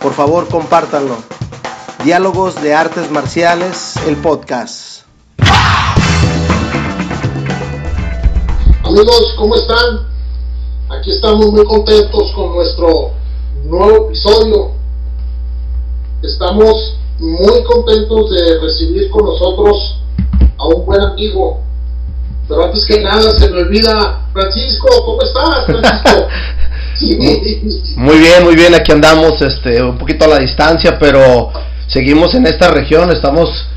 Por favor, compártanlo. Diálogos de Artes Marciales, el podcast. Amigos, ¿cómo están? Aquí estamos muy contentos con nuestro nuevo episodio. Estamos muy contentos de recibir con nosotros a un buen amigo. Pero antes que nada se me olvida, Francisco, ¿cómo estás, Francisco? Muy bien, muy bien, aquí andamos este, un poquito a la distancia, pero seguimos en esta región, estamos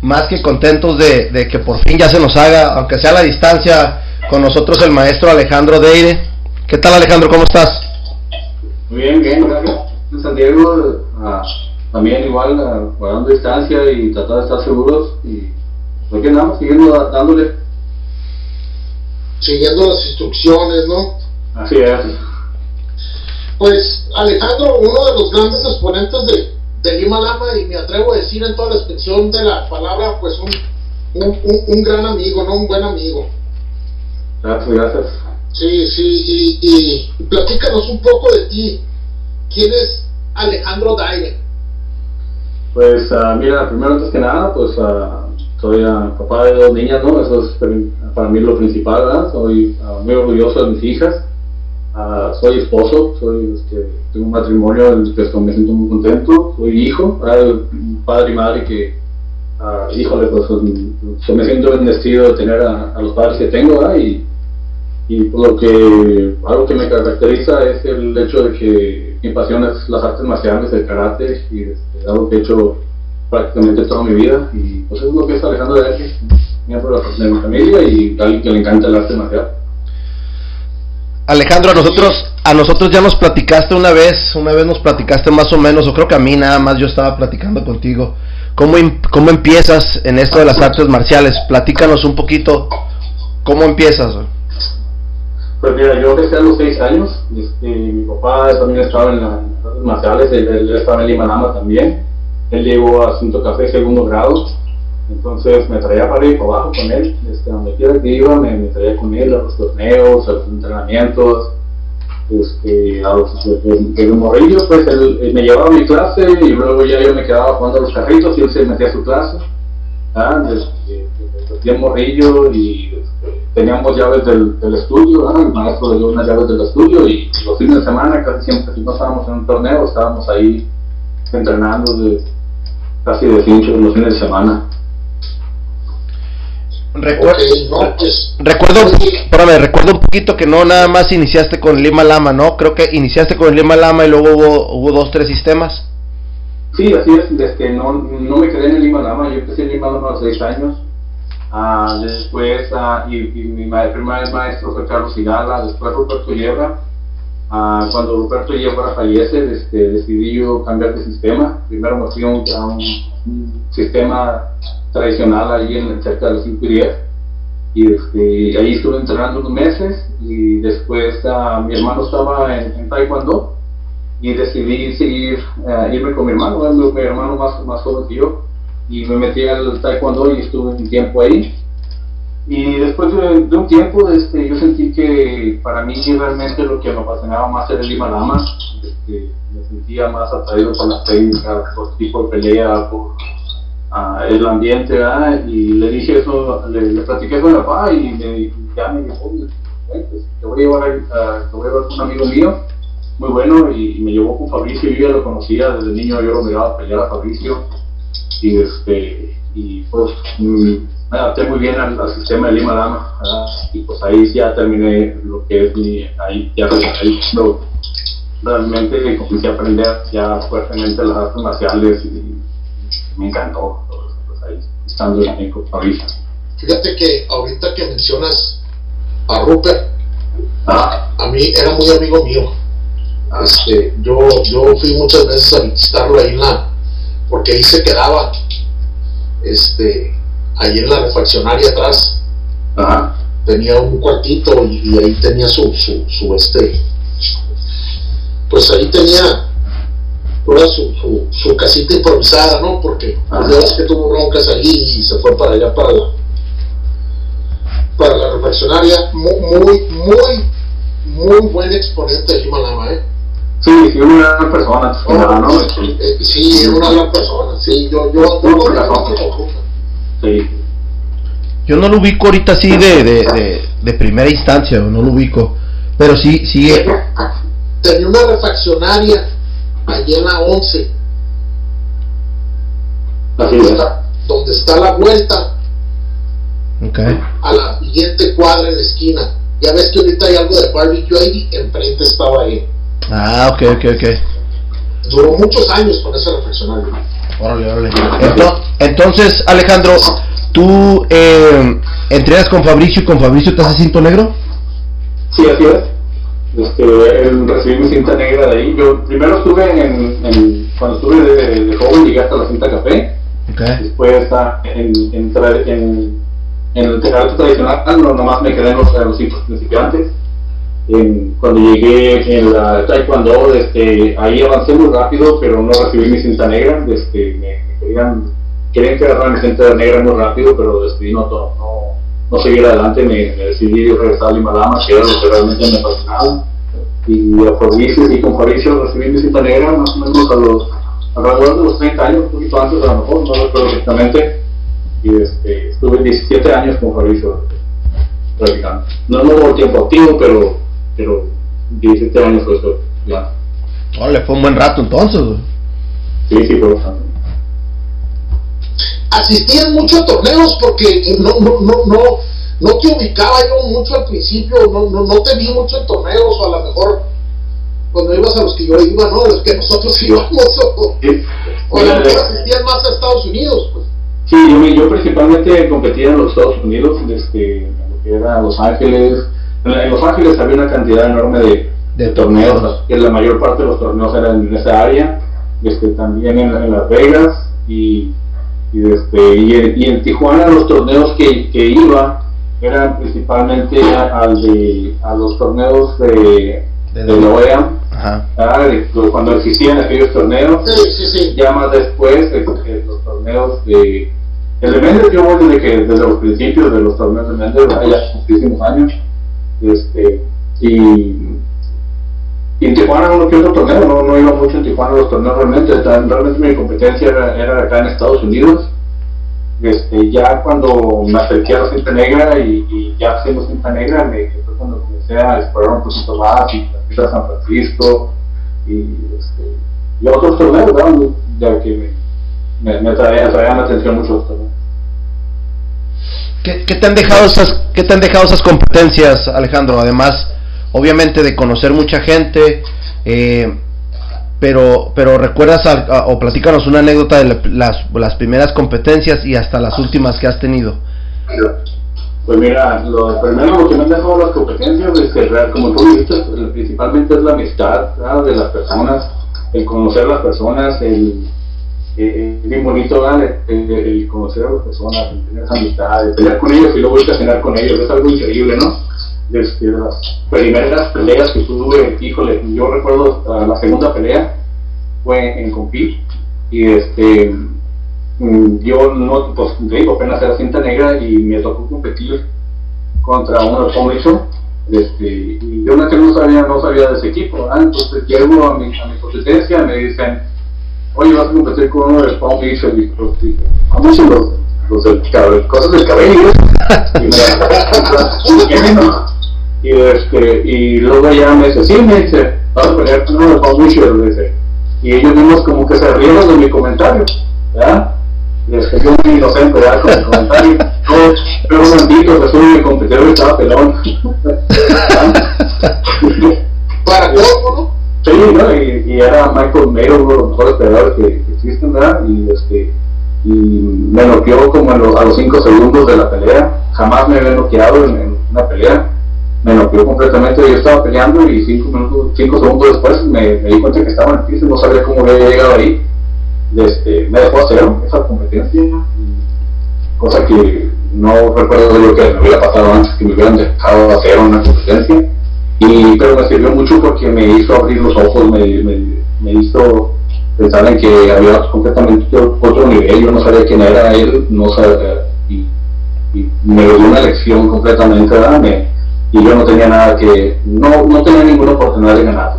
más que contentos de, de que por fin ya se nos haga, aunque sea a la distancia, con nosotros el maestro Alejandro Deire. ¿Qué tal Alejandro? ¿Cómo estás? Muy bien, bien, gracias. En San Diego ah, también igual ah, guardando distancia y tratar de estar seguros y pues aquí andamos, siguiendo dándole. Siguiendo las instrucciones, ¿no? Así es. Pues Alejandro, uno de los grandes exponentes de, de Lima Lama, y me atrevo a decir en toda la expresión de la palabra, pues un, un, un- un gran amigo, ¿no? Un buen amigo. Gracias, gracias. Sí, sí, y, y platícanos un poco de ti. ¿Quién es Alejandro Daire? Pues ah, mira, primero antes que nada, pues ah, soy ah, papá de dos niñas, ¿no? Eso es para mí lo principal, ¿verdad? Soy muy orgulloso de mis hijas. Ah, soy esposo, soy, este, tengo un matrimonio del que estoy- me siento muy contento. Soy hijo. Un padre y madre que, ah, híjole, pues me siento bendecido de tener a, los padres que tengo, ¿verdad? Y, por lo que algo que me caracteriza es el hecho de que mi pasión es las artes marciales, el karate, y este, algo que he hecho prácticamente toda mi vida. Y pues es lo que es Alejandro de H, miembro de mi familia y alguien que le encanta el arte marcial. Alejandro, a nosotros, a nosotros ya nos platicaste una vez, una vez nos platicaste más o menos, o creo que a mí nada más yo estaba platicando contigo. ¿Cómo, em- cómo empiezas en esto de las artes marciales? Platícanos un poquito, ¿cómo empiezas? Pues mira, yo empecé a los seis años. Este, mi papá también estaba en las artes marciales, él, él estaba en Lima Lama también. Él llegó a Cinto Café segundo grado. Entonces me traía para ir para abajo con él. Este, donde quiera que iba, me, traía con él a los torneos, a los entrenamientos. Este, a los de, de morrillo, pues él, me llevaba mi clase y luego ya yo me quedaba jugando a los carritos y él se metía a su clase. ¿ah? Desde, morrillo y este, teníamos llaves del, del estudio, ¿ah? el maestro dio unas llaves del estudio y los fines de semana casi siempre que no estábamos en un torneo estábamos ahí entrenando de, casi de cincho los fines de semana. Recuer- no, pues, Recuerdo, espérame, recuerdo un poquito que no nada más iniciaste con Lima Lama, ¿no? Creo que iniciaste con Lima Lama y luego hubo, hubo dos, tres sistemas. Sí, así es, este, no, no me quedé en el Lima Lama, yo empecé en Lima Lama a los 6 años. Ah, después, ah, y, y mi primer maestro fue Carlos Hidala, después Ruperto Yebra. Ah, cuando Ruperto Yebra fallece, este, decidí yo cambiar de sistema. Primero me fui a un, a un sistema tradicional ahí en cerca de los 5 y 10. Y este, ahí estuve entrenando unos meses y después ah, mi hermano estaba en, Taekwondo y decidí seguir, eh, irme con mi hermano, mi, hermano más, más joven que yo, y me metí al taekwondo y estuve un tiempo ahí. Y después de, un tiempo, este, yo sentí que para mí realmente lo que me apasionaba más era el Lima este, me sentía más atraído por la técnica, por tipo de pelea, por ah, el ambiente, y le dije eso, le, le platiqué con mi papá y me, ya me dijo, "Oye, ven, pues, te voy a llevar, a, te voy a llevar con un amigo mío, muy bueno y, me llevó con Fabricio, yo ya lo conocía desde niño, yo lo miraba pelear a Fabricio y este y pues mm, me adapté muy bien al, sistema de Lima Lama ¿verdad? y pues ahí ya terminé lo que es mi, ahí ya ahí realmente comencé a aprender ya fuertemente las artes marciales y me encantó pues ahí estando en Fabricio. fíjate que ahorita que mencionas a Rupert, Ah, a mí era muy amigo mío. Este, yo, yo fui muchas veces a visitarlo ahí en la, porque ahí se quedaba, este, ahí en la refaccionaria atrás. Tenía un cuartito y, ahí tenía su, su, su, este, pues ahí tenía toda su, su, su, casita improvisada, ¿no? Porque pues, que tuvo broncas ahí y se fue para allá para la, para la refaccionaria. Muy, muy, muy, muy buen exponente de Himalama, ¿eh? Sí, sí, una gran persona, ¿no? ¿no? Sí, una gran persona, sí, yo, yo, yo, yo, sí. yo no lo ubico ahorita así de, de, de, de primera instancia, no lo ubico, pero sí, sí. Tenía una refaccionaria allí en la 11, donde está, donde está la vuelta okay. a la siguiente cuadra en la esquina. Ya ves que ahorita hay algo de barbecue ahí, enfrente estaba ahí. Ah, ok, ok, ok. Duró muchos años con ese reflexionario. Órale, órale. Entonces, Alejandro, ¿tú eh, entrenas con Fabricio y con Fabricio te haces cinto negro? Sí, así es. Este, recibí mi cinta negra de ahí. Yo primero estuve en, cuando estuve de, joven llegué hasta la cinta café. Okay. Después en, en, en, en el arte tradicional, no, nomás me quedé en los, en los principiantes cuando llegué en la Taekwondo, este, ahí avancé muy rápido, pero no recibí mi cinta negra. Este, me, querían, querían que agarrara mi cinta negra muy rápido, pero decidí no, no, no seguir adelante. Me, decidí regresar a Limalama, que era lo que realmente me fascinaba. Y a Fabricio, y con Fabricio recibí mi cinta negra más o menos a los, alrededor de los 30 años, un poquito antes a lo mejor, no recuerdo exactamente. Y este, estuve 17 años con Fabricio practicando. No, no hubo tiempo activo, pero pero 17 años fue eso, ya. Órale, fue un buen rato entonces, Sí, sí, fue bastante. Asistían mucho a torneos porque no, no, no, no, no te ubicaba yo mucho al principio, no, no, no te vi mucho en torneos, o a lo mejor cuando ibas a los que yo iba, ¿no? Los que nosotros íbamos, o, o a lo mejor asistían más a Estados Unidos, pues. Sí, yo, yo principalmente competía en los Estados Unidos, desde lo que era Los Ángeles, en Los Ángeles había una cantidad enorme de, de torneos, que la mayor parte de los torneos eran en esa área, este, también en, Las Vegas y, y, este, y, en, Tijuana los torneos que, que iba eran principalmente al de, a los torneos de, de, la OEA, cuando existían aquellos torneos, ya más después este, los torneos de... El de Mendes yo voy desde, que, desde los principios de los torneos de Mendes, ya muchísimos años, este, y, y en Tijuana uno que otro torneo, no, no iba mucho en Tijuana los torneos realmente, realmente mi competencia era, acá en Estados Unidos. Este, ya cuando me acerqué a la cinta negra y, ya hacemos cinta negra, me, fue cuando comencé a explorar un poquito más y a San Francisco y, este, y otros torneos, ya que me, me, me atraían, la atención mucho los torneos. ¿Qué, te han dejado esas, qué te han dejado esas competencias, Alejandro? Además, obviamente de conocer mucha gente, eh, pero, pero recuerdas o platícanos una anécdota de las, las primeras competencias y hasta las últimas que has tenido. Pues mira, lo primero que me han dejado las competencias es que, como tú dijiste, principalmente es la amistad de las personas, el conocer las personas, el bien bonito el, conocer a las personas, tener esa amistad, el pelear con ellos y luego ir a cenar con ellos, es algo increíble, ¿no? Desde las primeras peleas que tuve, híjole, yo recuerdo la segunda pelea fue en Compit y este mm, yo no, pues digo, apenas era cinta negra y me tocó competir contra uno de este, y yo no sabía, no sabía de ese equipo, entonces llego a mi, a mi competencia, me dicen, oye, vas a competir con uno de Palm Beach, y ¿cómo son los, los del cabello? Cosas del cabello, y me y, este, y luego ya me dice, sí, me dice, vas a pelear con uno de Beach, dice, y ellos mismos como que se rieron de mi comentario, ¿verdad? Y es que yo muy inocente, ¿verdad? Con mi comentario, yo, pero un momentito, que soy mi competidor estaba pelón, Para todo, ¿no? Sí, ¿no? Y, y, era Michael Mayo, uno de los mejores peleadores que, que existen, ¿verdad? Y, este, y me noqueó como a los 5 segundos de la pelea. Jamás me había noqueado en, una pelea. Me noqueó completamente. Yo estaba peleando y cinco, minutos, cinco segundos después me, di cuenta que estaba en el piso no sabía cómo había llegado ahí. Este, me dejó hacer esa competencia, cosa que no recuerdo lo que me hubiera pasado antes, que me hubieran dejado hacer una competencia. Y, pero me sirvió mucho porque me hizo abrir los ojos, me, me, me hizo pensar en que había completamente otro nivel, yo no sabía quién era él, no sabía, y, me dio una lección completamente, ¿verdad? Y yo no tenía nada que, no, no tenía ninguna oportunidad de ganar.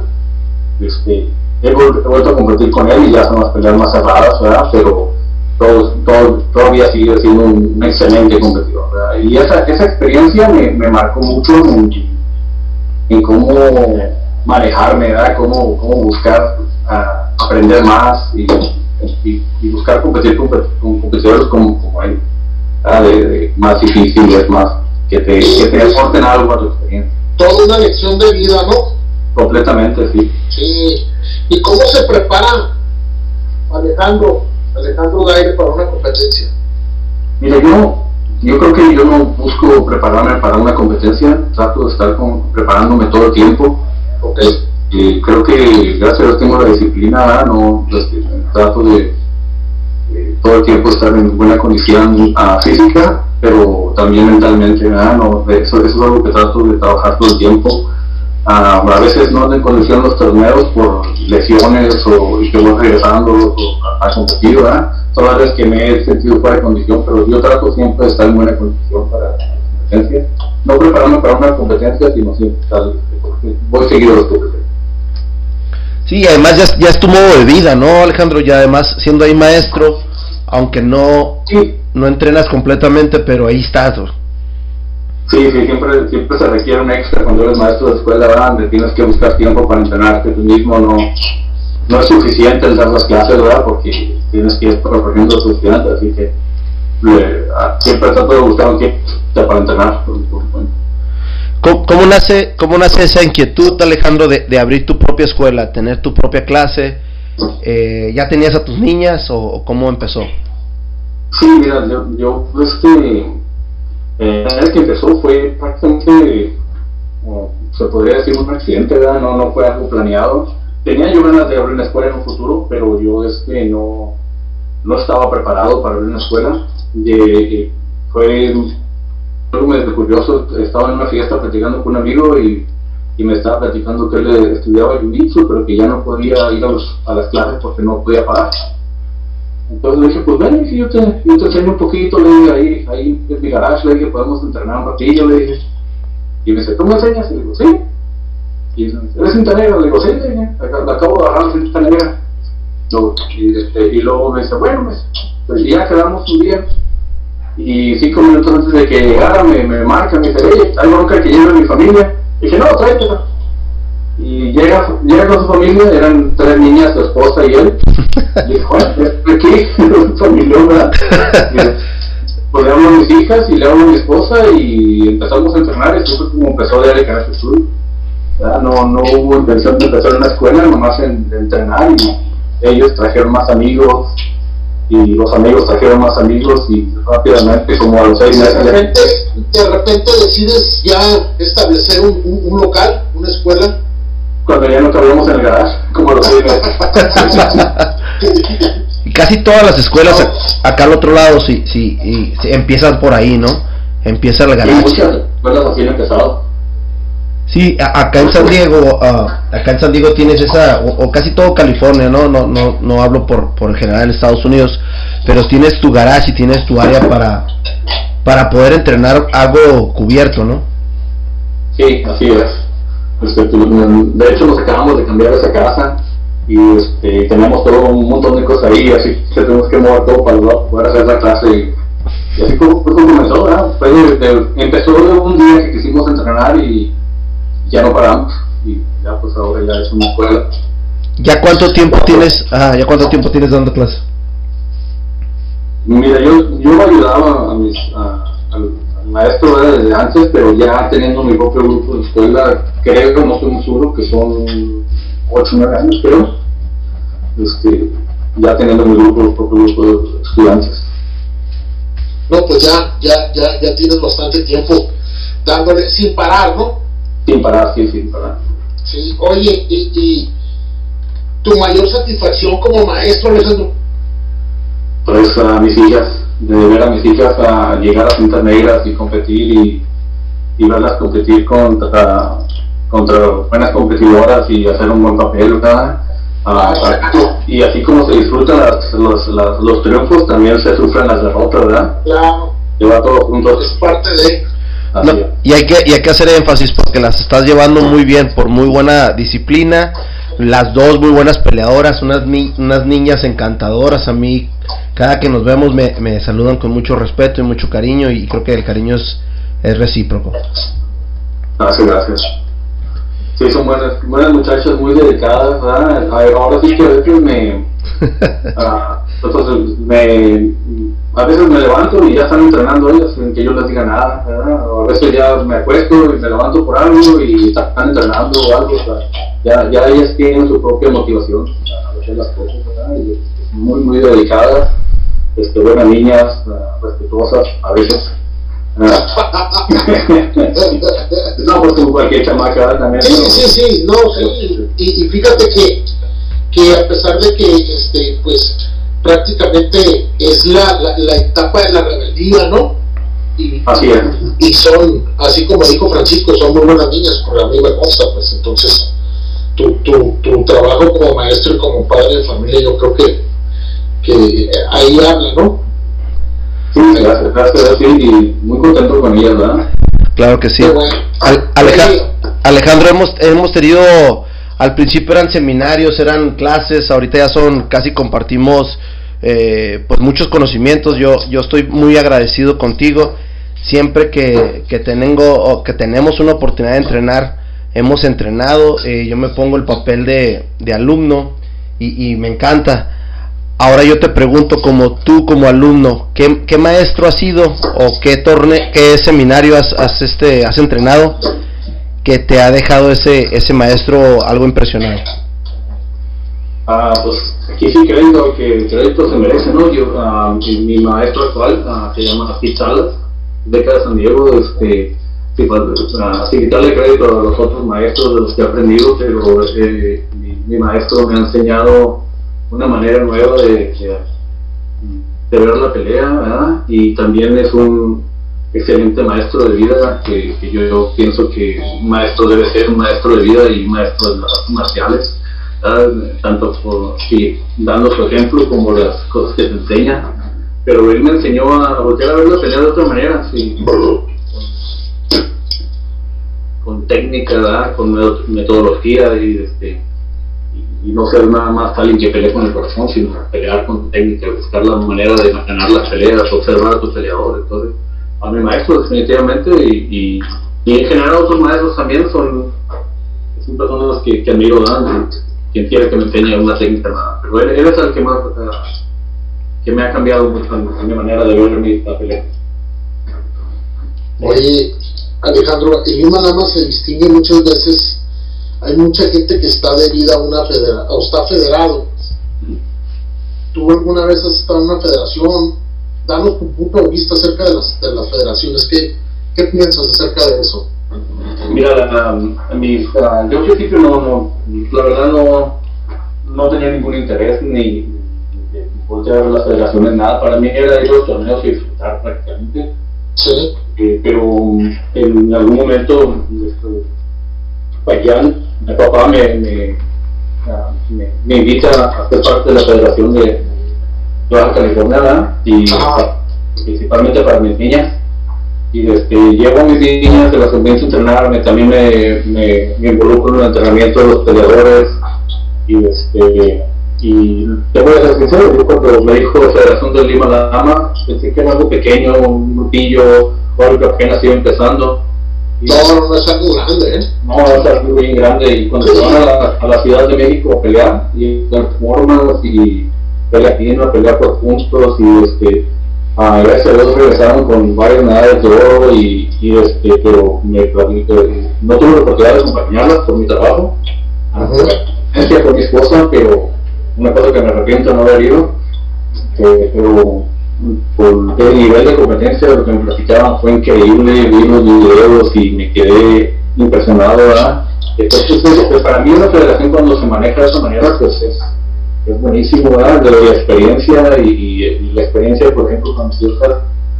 Este, he, vuelto a competir con él y ya son las peleas más cerradas, ¿verdad? Pero todo, todo, todavía sigue siendo un, excelente competidor, ¿verdad? Y esa, esa experiencia me, me marcó mucho en, cómo manejarme, ¿verdad? Cómo, cómo buscar aprender más y, y, buscar competir con, competidores como, como él, de, más difíciles, más que te, que te aporten algo a tu experiencia. Toda una lección de vida, ¿no? Completamente, sí. Sí. ¿Y cómo se prepara Alejandro, Alejandro Gaire para una competencia? Mira, yo, yo creo que yo no busco prepararme para una competencia, trato de estar con, preparándome todo el tiempo. Okay. Y creo que gracias a Dios tengo la disciplina, no este, trato de todo el tiempo estar en buena condición uh, física pero también mentalmente, No, eso, eso, es algo que trato de trabajar todo el tiempo. Uh, a veces no en condición los torneos por lesiones o y que voy regresando a, a competir. Son las veces que me he sentido fuera de condición, pero yo trato siempre de estar en buena condición para la competencia. No prepararme para una competencia, sino siempre estar, voy seguido los competencias. Sí, además ya, ya es tu modo de vida, ¿no, Alejandro? Ya además siendo ahí maestro, aunque no, no entrenas completamente, pero ahí estás. Sí, sí, siempre, siempre se requiere un extra cuando eres maestro de escuela, donde tienes que buscar tiempo para entrenarte tú mismo, no, no es suficiente el dar las clases, ¿verdad? Porque tienes que ir corrigiendo a tus estudiantes, así que siempre trato de buscar un tiempo para entrenar. ¿Cómo, nace, ¿Cómo nace esa inquietud, Alejandro, de, de abrir tu propia escuela, tener tu propia clase? Eh, ¿Ya tenías a tus niñas o, cómo empezó? Sí, mira, yo, yo este, eh, la vez que empezó fue prácticamente, se podría decir, un accidente, ¿verdad? No, no fue algo planeado. Tenía yo ganas de abrir una escuela en un futuro, pero yo este, no, no estaba preparado para abrir una escuela. De, fue algo medio curioso, estaba en una fiesta platicando con un amigo y y me estaba platicando que él estudiaba el jiu pero que ya no podía ir a, las clases porque no podía pagar. Entonces le dije, pues ven, yo te, yo te enseño un poquito, le dije, ahí, ahí en mi garage, le dije, podemos entrenar un ratillo, le dije. Y me dice, ¿tú me enseñas? Y le digo, sí. Y dice, ¿eres cinta negra? Le digo, sí, le dije, acabo de agarrar cinta negra. y, este, y luego me dice, bueno, pues, pues ya quedamos un día. Y cinco minutos antes de que llegara me, me marca, me dice, oye, hay bronca que lleva mi familia dije, no, tráetela. Y llega, llega con su familia, eran tres niñas, su esposa y él. Y dijo, ¿qué? Su familia. Pues le hablo a mis hijas y le hablo a mi esposa y empezamos a entrenar. Esto fue como empezó de Karate Sur. No, no hubo intención de empezar en la escuela, nomás en, de entrenar y ellos trajeron más amigos y los amigos trajeron más amigos y rápidamente como a los seis meses de repente, de repente decides ya establecer un, un, local una escuela. Cuando ya no cabíamos en el garage como los seis meses. Y casi todas las escuelas acá al otro lado sí, sí, y, empiezan por ahí no empieza el garage muchas escuelas así han empezado Sí, acá en San Diego, ah, acá en San Diego tienes esa, o, casi todo California, ¿no? No, no, no hablo por, por en general Estados Unidos, pero tienes tu garage y tienes tu área para, para poder entrenar algo cubierto, ¿no? Sí, así es. Este, pues, de hecho, nos acabamos de cambiar esa casa y este, tenemos todo un montón de cosas ahí, así que tenemos que mover todo para poder hacer la clase. Y, así fue, como comenzó, ¿verdad? empezó de un día que quisimos entrenar y ya no paramos y ya pues ahora ya es una escuela. ¿Ya cuánto tiempo tienes, ah, ya cuánto tiempo tienes dando clase? Mira, yo, yo ayudaba a mis, al, maestro desde antes, pero ya teniendo mi propio grupo de escuela, creo que no estoy muy seguro, que son 8 o 9 años creo, este, ya teniendo mi grupo, propio grupo de estudiantes. No, pues ya, ya, ya, ya tienes bastante tiempo dándole sin parar, ¿no? Sin parar, sí, sin parar. Sí, oye, y, tu mayor satisfacción como maestro, Alejandro. Pues a mis hijas, de ver a mis hijas a llegar a cintas negras y competir y, y verlas competir contra, contra buenas competidoras y hacer un buen papel, ¿verdad? Ah, y así como se disfrutan los, los triunfos, también se sufren las derrotas, ¿verdad? Claro. Lleva todo junto. Es parte de. Y, hay que, y hay que hacer énfasis porque las estás llevando muy bien, por muy buena disciplina. Las dos muy buenas peleadoras, unas, unas niñas encantadoras. A mí, cada que nos vemos, me, me saludan con mucho respeto y mucho cariño. Y creo que el cariño es, es recíproco. Gracias, gracias. Sí, son buenas, buenas muchachas, muy dedicadas. Ahora sí que a veces me, ah, entonces me, a veces me levanto y ya están entrenando ellas sin que yo les diga nada. A veces ya me acuesto y me levanto por algo y están entrenando o algo. ya, ya ellas tienen su propia motivación a hacer las cosas. Y, muy, muy dedicadas, este, buenas niñas, ah, respetuosas a veces. no, pues como cualquier chamaca también. Sí, sí, sí, no, sí. Y, y, fíjate que, que a pesar de que, este, pues, prácticamente es la, la, la etapa de la rebeldía, ¿no? Y, así es. Y son, así como dijo Francisco, son muy buenas niñas, por la misma cosa, pues entonces tu, tu, tu trabajo como maestro y como padre de familia, yo creo que, que ahí habla, ¿no? Sí, gracias, gracias, sí, y muy contento con ella, ¿verdad? Claro que sí. Alejandro, hemos, hemos tenido, al principio eran seminarios, eran clases, ahorita ya son, casi compartimos eh, pues muchos conocimientos. Yo, yo estoy muy agradecido contigo. Siempre que, que, tengo, que tenemos una oportunidad de entrenar, hemos entrenado, eh, yo me pongo el papel de, de alumno y, me encanta Ahora yo te pregunto, como tú, como alumno, ¿qué, qué maestro has sido o qué, torne, qué seminario has, has, este, has entrenado que te ha dejado ese, ese maestro algo impresionado? Ah, pues aquí sí creo que el crédito se merece, ¿no? Yo, uh, mi, maestro actual uh, se llama Steve Salas, de San Diego, este, sí, uh, sin quitarle crédito a los otros maestros de los que he aprendido, pero eh, mi, maestro me ha enseñado una manera nueva de, ver la pelea, ¿verdad? Y también es un excelente maestro de vida que, yo, pienso que un maestro debe ser un maestro de vida y un maestro de las artes marciales, tanto por, dando su ejemplo como las cosas que te enseña. Pero él me enseñó a volver a ver la pelea de otra manera, con, técnica, ¿verdad? con metodología y este, y no ser nada más alguien que pelee con el corazón, sino pelear con técnica, buscar la manera de ganar las peleas, observar a tus peleadores. Entonces, a mi maestro definitivamente y, en general otros maestros también son, son personas que, que admiro, ¿no? Quien quiere que me enseñe una técnica, nada. pero él, es el que más, que me ha cambiado mucho en, mi manera de ver mi pelea. Oye, Alejandro, el Lima más se distingue muchas veces hay mucha gente que está adherida a una federación, o está federado. ¿Tú alguna vez has estado en una federación? Danos tu punto de vista acerca de las, de las federaciones. ¿Qué, ¿Qué piensas acerca de eso? Mira, mi, yo al principio no, no, la verdad no, no tenía ningún interés ni voltear las federaciones, nada. Para mí era ir a los torneos y disfrutar prácticamente. Sí. Eh, pero en algún momento, este, mi papá me, me, invita a ser parte de la Federación de Baja California y principalmente para mis niñas. Y este, llevo a mis niñas, se las comienzo a entrenar, también me, me, involucro en el entrenamiento de los peleadores. Y, este, y te voy a ser sincero, yo cuando me dijo Federación de Lima La Dama, pensé que era algo pequeño, un grupillo, o algo que apenas iba empezando no, no es algo grande, ¿eh? No, es algo bien grande. Y cuando se van a la, a la, Ciudad de México a pelear, y formas y pelea aquí, a pelear por puntos, y este, a gracias a Dios regresaron con varias medallas de oro, y, y este, pero me, no tuve la oportunidad de acompañarlas por mi trabajo. Uh con mi esposa, pero una cosa que me arrepiento no haber ido, eh, pero por el nivel de competencia lo que me platicaban fue increíble, vi los videos y me quedé impresionado, ¿verdad? Entonces, pues, pues, para mí una federación cuando se maneja de esa manera, pues es, es buenísimo. De la experiencia y, la experiencia, por ejemplo, cuando yo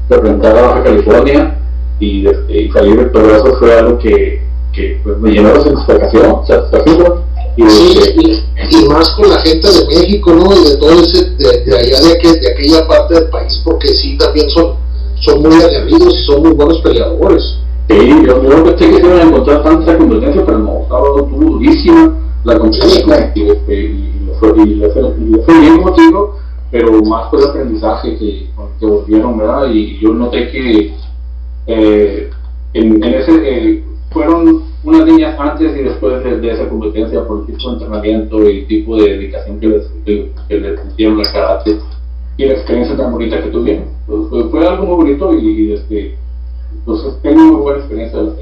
representar a Baja California y, y salir de todo eso fue algo que, que pues, me llenó de satisfacción, satisfacción y, sí, y, más con la gente de México, ¿no? Y de todo ese, de, de allá de, de, aquella parte del país, porque sí, también son, son muy aguerridos y son muy buenos peleadores. Sí, yo, pensé que iban a encontrar tanta competencia, pero no, estaba durísima la competencia y, le fue, y, fue, bien motivo, pero más por el aprendizaje que, que volvieron, ¿verdad? Y yo noté que eh, en, en, ese, eh, fueron unas niñas antes y después de, esa competencia por el tipo de entrenamiento y el tipo de dedicación que les, que, les dieron al karate y la experiencia tan bonita que tuvieron. Pues, fue, algo muy bonito y, este, entonces tengo muy buena experiencia de la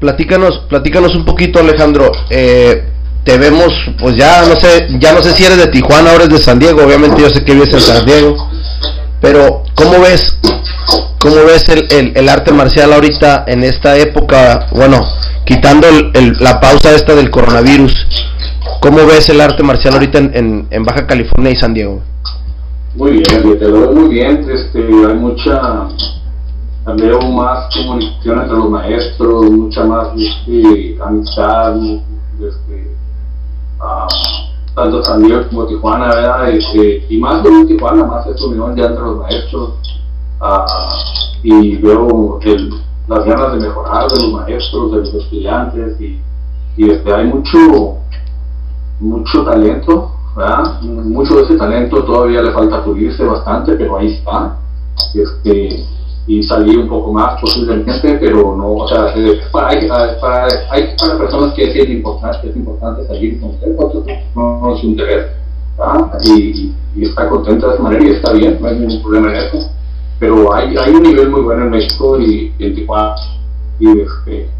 Platícanos, platícanos un poquito Alejandro, eh, te vemos, pues ya no sé, ya no sé si eres de Tijuana o eres de San Diego, obviamente yo sé que vives en San Diego, pero ¿cómo ves ¿Cómo ves el, el, arte marcial ahorita en esta época? Bueno, quitando el, la pausa esta del coronavirus, ¿cómo ves el arte marcial ahorita en, en, Baja California y San Diego? Muy bien, te muy bien. Este, hay mucha, veo más comunicación entre los maestros, mucha más este, amistad, este, uh, tanto San como Tijuana, ¿verdad? Este, y más de Tijuana, más esta unión ya entre los maestros y veo las ganas de mejorar de los maestros, de los estudiantes y, y este, hay mucho, mucho talento, ¿verdad? mucho de ese talento todavía le falta pulirse bastante, pero ahí está. Este, y salir un poco más posiblemente, pero no, o sea, para, hay, para, hay para personas que es importante, es importante salir con usted, no, no es un interés, y, está contenta de esa manera y está bien, no hay ningún problema en eso pero hay, hay un nivel muy bueno en México y, en Tijuana y, este,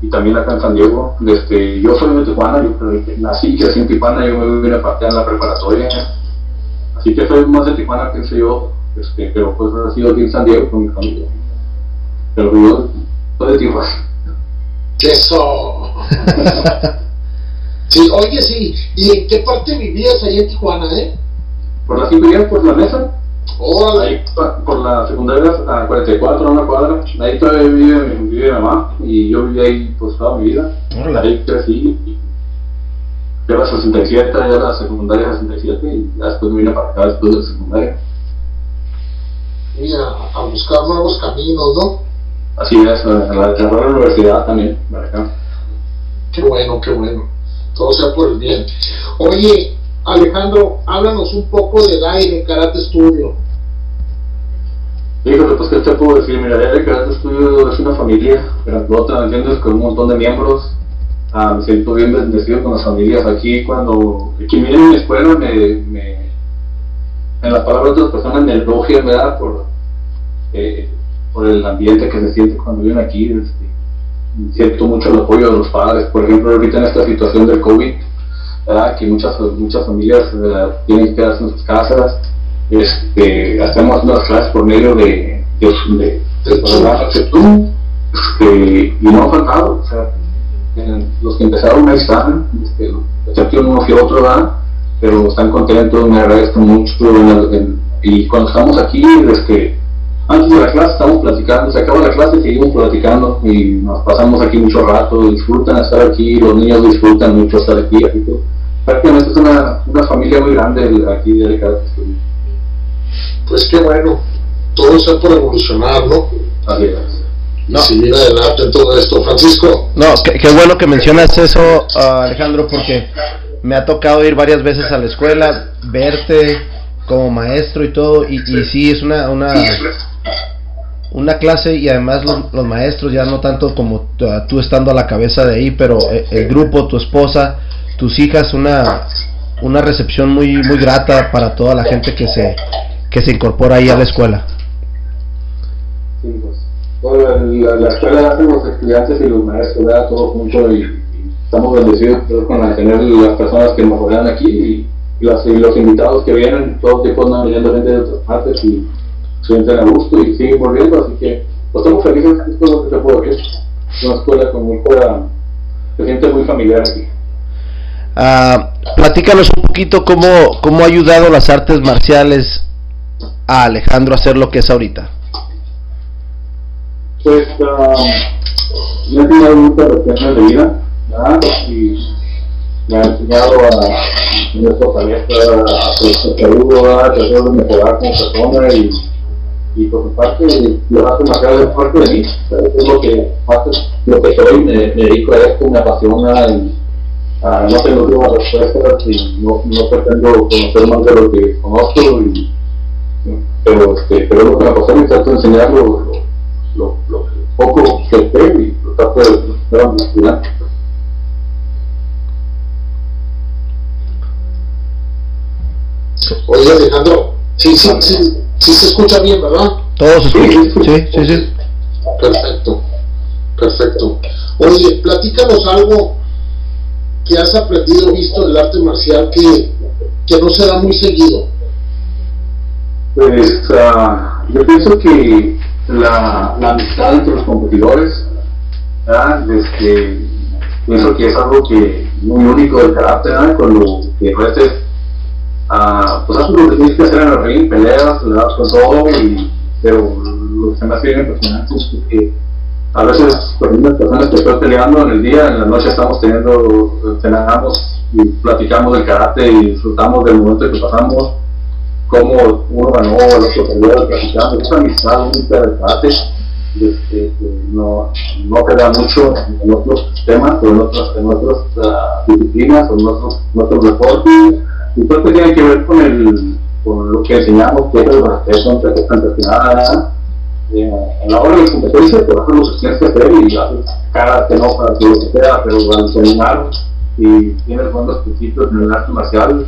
y también acá en San Diego. Este, yo soy de Tijuana, yo nací y crecí en Tijuana, yo me vine a partir en la preparatoria, así que soy más de Tijuana, pensé yo, este, pero pues he sido aquí en San Diego con mi familia. Pero yo soy de Tijuana. ¡Eso! sí, oye, sí, ¿y en qué parte vivías ahí en Tijuana, eh? Por la vivías por la mesa. Ahí por la secundaria a 44, a una cuadra, ahí todavía vive, vive mi mamá y yo viví ahí pues toda mi vida. Ahí crecí. Y, yo la 67, ya la secundaria 67 y después me vine para acá después de la secundaria. Y a, buscar nuevos caminos, ¿no? Así es, en la, en la universidad también, para acá. Qué bueno, qué bueno. Todo sea por el bien. Oye, Alejandro, háblanos un poco de aire Karate Studio. Híjole, pues que te puedo decir, mira, el Karate Studio es una familia grandota, ¿entiendes? Con un montón de miembros. Ah, me siento bien bendecido con las familias aquí. Cuando quien viene a mi escuela, me, me, en la palabra de otras personas me elogian, ¿verdad? Por, eh, por el ambiente que se siente cuando vienen aquí. Este, siento mucho el apoyo de los padres. Por ejemplo, ahorita en esta situación del COVID, ¿verdad? que muchas, muchas familias tienen que quedarse en sus casas. Este, hacemos unas clases por medio de, de, de, de este, y no han faltado. O sea, los que empezaron ahí están, este, uno que otro, ¿verdad? Pero están contentos, me agradezco mucho. y cuando estamos aquí, este, antes de la clase estamos platicando, se acaba la clase y seguimos platicando y nos pasamos aquí mucho rato, disfrutan estar aquí, los niños disfrutan mucho estar aquí. aquí prácticamente es una, una familia muy grande aquí de Pues qué bueno, todo está por evolucionar, ¿no? Así es. No. seguir adelante en todo esto. Francisco. No, qué, bueno que mencionas eso, uh, Alejandro, porque me ha tocado ir varias veces a la escuela, verte como maestro y todo, y, y sí, es una, una, una clase y además los, maestros, ya no tanto como tú estando a la cabeza de ahí, pero eh, el, grupo, tu esposa, tus hijas, una, una recepción muy, muy grata para toda la gente que se, que se incorpora ahí a la escuela. Sí, pues. Bueno, la, escuela hace los estudiantes y los maestros, ¿verdad? todos juntos y, estamos bendecidos con tener las personas que nos rodean aquí y, los, los invitados que vienen, todo tipo de gente de otras partes y sienten a gusto y siguen volviendo, así que pues estamos felices, es lo que te puedo decir. Una escuela con muy buena, se siente muy familiar aquí. Ah, platícanos un poquito cómo, cómo ha ayudado las artes marciales a Alejandro a ser lo que es ahorita. Pues uh, me ha enseñado muchas lecciones de vida y me ha enseñado a tener fortaleza, a ser a tratar de mejorar como persona y, y por su parte lo hace es parte de mí. Es lo que, lo que soy, me, dedico a esto, me apasiona y Uh, no tengo nuevas respuestas y no, no pretendo conocer más de lo que conozco, y, pero, este, pero lo que me apasiona y trato de enseñar lo, lo, poco que sé y lo trato de a mis estudiantes. Oye Alejandro, sí, sí, sí, sí se escucha bien, ¿verdad? Todo se escucha, sí, sí, sí. Perfecto, perfecto. Oye, platícanos algo que has aprendido, visto el arte marcial que, que no se da muy seguido. Pues uh, yo pienso que la, la, amistad entre los competidores, este, pienso que es algo que muy único del carácter, ¿verdad? cuando que restes, uh, pues lo que tienes que en el ring, peleas, le con todo, y, pero lo que se me hace bien impresionante es que a veces con unas personas que estoy peleando en el día, en la noche estamos teniendo, cenamos y platicamos del carácter y disfrutamos del momento que pasamos, cómo uno ganó, el otro perdió, platicando, esa amistad única del carácter, este, no, no queda mucho en otros temas o en otras, en otras uh, disciplinas o en otros, en otros deportes, y todo esto tiene que ver con, el, con lo que enseñamos, que es el respeto entre personas en la hora de competencia te bajan los tienes que hacer y haces cara, te enojas, lo que sea, pero al terminar y tienes buenos principios en el arte marcial,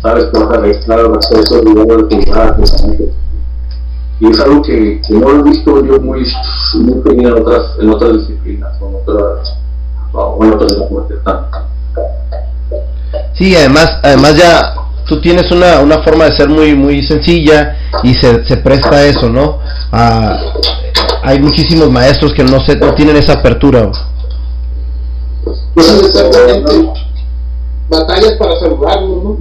sabes que vas a registrar el respeto y luego de utilidad Y es algo que, que, no he visto yo muy, muy en otras, en otras disciplinas o en otras, o en otras deportes. Sí, además, además ya tú tienes una, una forma de ser muy muy sencilla y se, se presta a eso, ¿no? Ah, hay muchísimos maestros que no se no tienen esa apertura. Pues exactamente. Batallas para saludarlos, ¿no?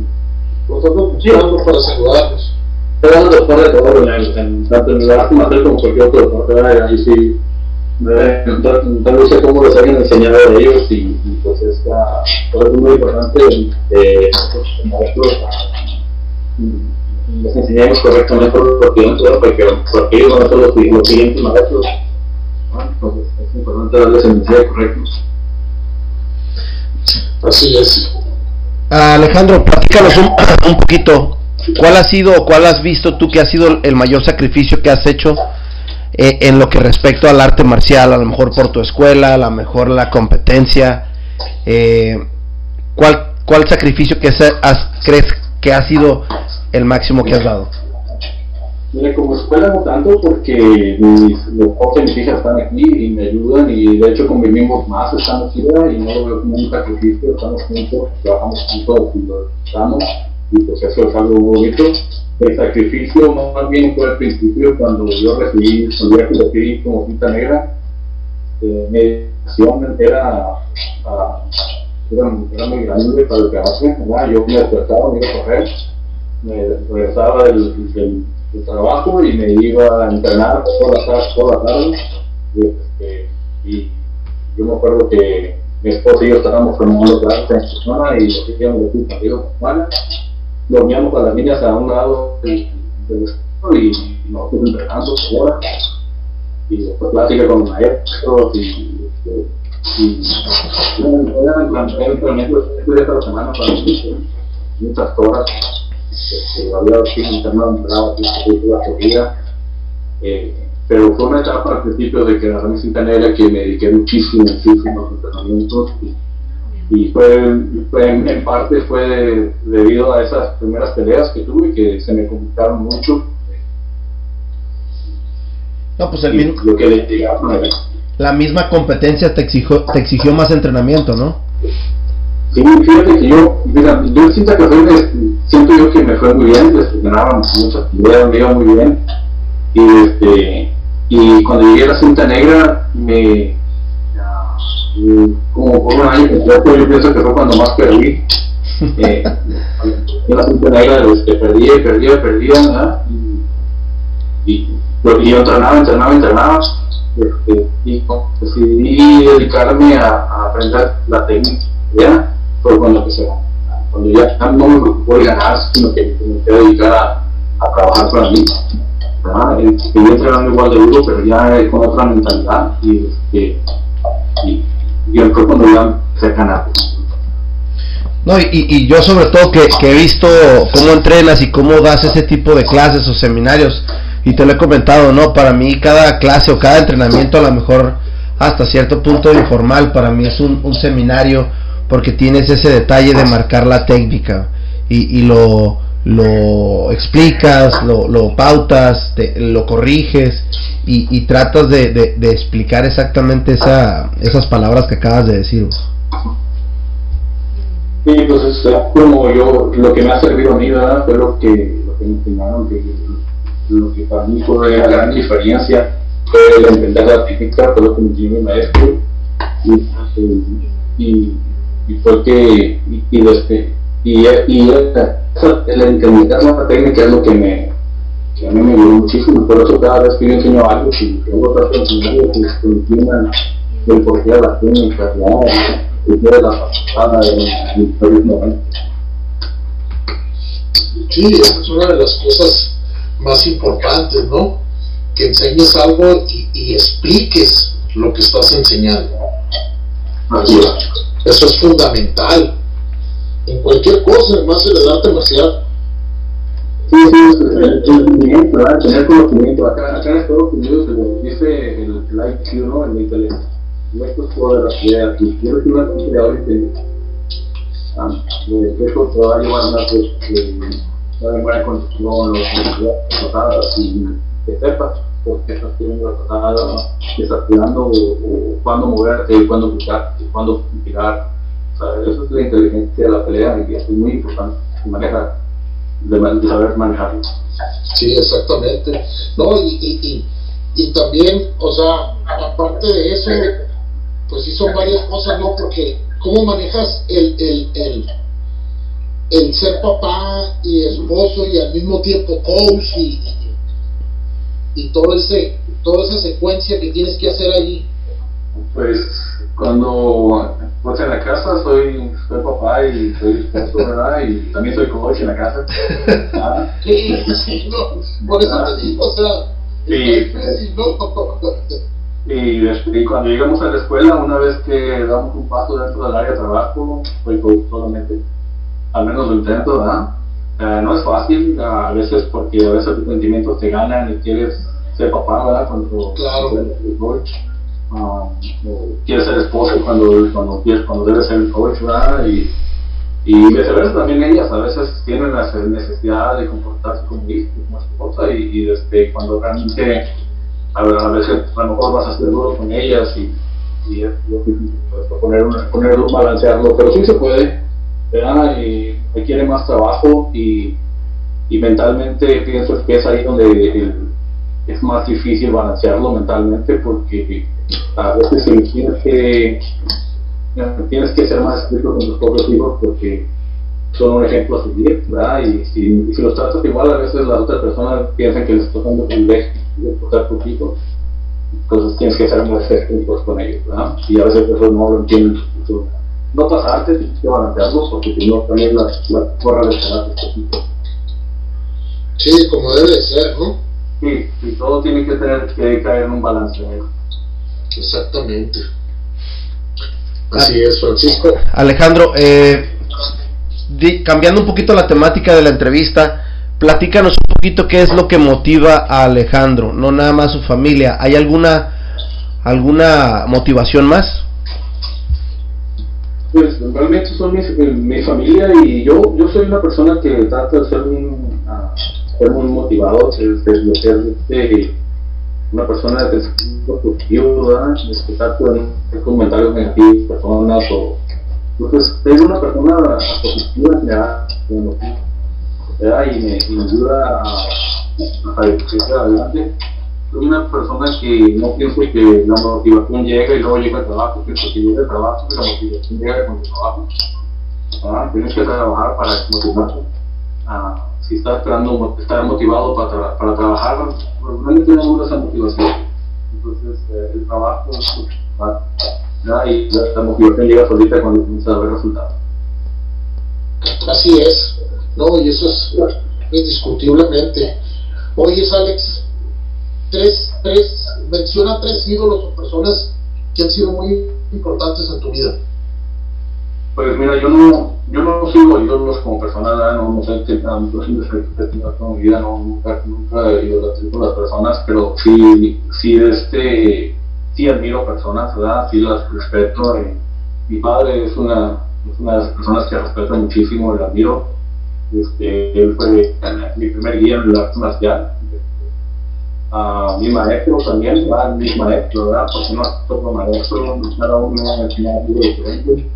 Nosotros buscamos para saludarlos. Pero después de todo, en, tanto en el arte como cualquier otro deporte, ahí sí no sé cómo los hayan enseñado a ellos y, y pues es, uh, es muy importante eh, nosotros maestros les enseñamos correctamente lo que nosotros porque, porque ellos van a ser los, los siguientes maestros entonces es importante darles el mensaje correcto. Así es. Alejandro platícanos un, un poquito ¿cuál ha sido o cuál has visto tú que ha sido el mayor sacrificio que has hecho eh, en lo que respecto al arte marcial, a lo mejor por tu escuela, a lo mejor la competencia, eh, ¿cuál, ¿cuál sacrificio que has, crees que ha sido el máximo que has dado? Mira, como escuela no tanto porque mis, los y mis hijas están aquí y me ayudan y de hecho convivimos más estando aquí y no lo veo como un sacrificio, estamos juntos, trabajamos juntos y lo estamos y pues eso es algo muy bonito. El sacrificio más bien fue al principio cuando yo recibí, cuando yo recibí como cinta negra, eh, mi era, era, muy grande para el trabajo, ¿verdad? yo me despertaba, me iba a correr, me regresaba del, del, trabajo y me iba a entrenar toda la tarde, toda la tarde y, este, y yo me acuerdo que mi esposa y yo estábamos formando clases en zona y queríamos decir conmigo, hermana, dormíamos con las niñas a un lado del, del y nosotros entrenando horas. Y después plática con maestros y, y, entrenamiento de esta semana para muchas horas este, había sido internado entrenado la corrida eh, pero fue una etapa al principio de que la cinta negra que me dediqué muchísimo, muchísimo a los entrenamientos y, y fue, fue, en parte fue debido a esas primeras peleas que tuve que se me complicaron mucho. No pues el mismo, lo que le la misma competencia te exigió te exigió más entrenamiento no sí fíjate que yo mira, yo siento que siento yo que me fue muy bien les ganaba muchas peleas me iba muy bien. Y este y cuando llegué a la cinta negra, me, como por un año completo, yo pienso que fue cuando más perdí. Eh, en la cinta negra este, perdía, perdía, perdía, Y, y, yo entrenaba, entrenaba, entrenaba. Este, y decidí dedicarme a, aprender la técnica. ¿ya? Fue cuando que se cuando ya no me preocupó de ganar, sino que me quedé dedicar a, a trabajar para mí. Seguí entrenando igual de duro, pero ya con otra mentalidad y, este, y, y cuando ya se ganar. No, y, y, yo sobre todo que, que, he visto cómo entrenas y cómo das ese tipo de clases o seminarios, y te lo he comentado, ¿no? Para mí cada clase o cada entrenamiento a lo mejor hasta cierto punto informal, para mí es un, un seminario porque tienes ese detalle de marcar la técnica y, y lo, lo explicas, lo, lo pautas, te, lo corriges y, y tratas de, de, explicar exactamente esa, esas palabras que acabas de decir. Sí, pues es como yo, lo que me ha servido a mí, ¿verdad? Fue lo que, lo que me enseñaron, que lo que para mí fue la gran diferencia fue la técnica, fue lo que me enseñó mi maestro. Y, y y fue que y, y, este, y, y el entender la técnica es lo que me que a mí me ayudó muchísimo por eso cada vez que yo enseño algo si tengo otra pues que entiendan el porqué de la técnica ya el porqué de la pasada el momento sí esa es una de las cosas más importantes no que enseñes algo y, y expliques lo que estás enseñando Así es. Eso es fundamental. En cualquier cosa, además del arte marcial. Sí, sí, el conocimiento, ¿verdad? Tener conocimiento. Acá, acá en Estados Unidos dice el, el ¿no? El inglés. No es la idea. Si quiero que una conciliadora que eso te va a una sepas por qué estás la estás tirando, o, o cuándo moverte, cuándo tirar. Sea, eso es la inteligencia de la pelea y es muy importante manejar, de, de saber manejarlo. Sí, exactamente. No, y, y, y, y también, o sea, aparte de eso, pues sí son varias cosas, ¿no? Porque cómo manejas el, el, el, el ser papá y esposo y al mismo tiempo coach y, y todo ese, toda esa secuencia que tienes que hacer ahí? Pues cuando pues en la casa soy, soy papá y soy esposo, ¿verdad? Y también soy coach en la casa. ¿Ah? Sí, sí, no, por eso te digo, o sea, y, y, y, cuando llegamos a la escuela, una vez que damos un paso dentro del área de trabajo, soy coach solamente, al menos lo intento, ¿verdad? No es fácil, a veces porque a veces tus sentimientos te ganan y quieres ser papá, ¿verdad? Cuando claro. eres coach. Uh, quieres ser esposo cuando, cuando, cuando debes ser el coach, ¿verdad? Y, y viceversa también ellas a veces tienen la necesidad de comportarse como hijo, como esposa y, desde cuando realmente a, veces a lo mejor vas a ser duro con ellas y, y es difícil pues, poner, poner balancearlo, pero sí se puede, ¿verdad? Y requiere más trabajo y, y mentalmente pienso que es ahí donde es más difícil balancearlo mentalmente porque a veces tienes que tienes que ser más estricto con tus propios hijos porque son un ejemplo a seguir, ¿verdad? Y si, y si los tratas igual, a veces las otras personas piensan que les estás dando privilegio de portar tus hijos. Entonces tienes que ser más estrictos con ellos, ¿verdad? Y a veces eso no lo entienden. Entonces, no pasarte, tienes que balancearlo, porque si no, también la, la corra de este Sí, como debe de ser, ¿no? Sí, y todo tiene que tener que caer en un balance. ¿eh? Exactamente. Así es, Francisco. Alejandro, eh, di, cambiando un poquito la temática de la entrevista, platícanos un poquito qué es lo que motiva a Alejandro, no nada más su familia. ¿Hay alguna alguna motivación más? Pues realmente son mi, mi, familia y yo, yo soy una persona que trata de ser, un, uh, ser muy motivado, de, de ser este, una persona de positivo, ¿verdad? escuchar comentarios negativos personas o entonces ser una persona positiva ¿verdad? ¿verdad? Y, me, y me ayuda a, a adelante soy una persona que no pienso que la motivación llega y luego llega el trabajo, pienso que llega el trabajo y la motivación llega con el trabajo. ¿Ah? Tienes que trabajar para motivarte. Si estás esperando estar motivado para, para trabajar, probablemente no dura esa motivación. Entonces, eh, el trabajo ¿no? y la, motivación llega solita cuando comienza a ver resultados. Así es, ¿no? Y eso es indiscutiblemente. Oye, Alex, tres, tres, menciona tres ídolos o personas que han sido muy importantes en tu vida. Pues mira, yo no, yo no sigo ídolos como persona, no, no sé qué tanto toda mi vida, no, nunca, nunca he idolatrado con las personas, pero sí, sí, este, sí admiro personas, ¿verdad? Sí las respeto. Eh, mi padre es una, es una de las personas que respeto muchísimo, y admiro. Este, él fue mi primer guía en el arte marcial. Uh, mi maestro también, ¿verdad? mi maestro, ¿verdad? porque no todo maestro, cada uno ha enseñado algo diferente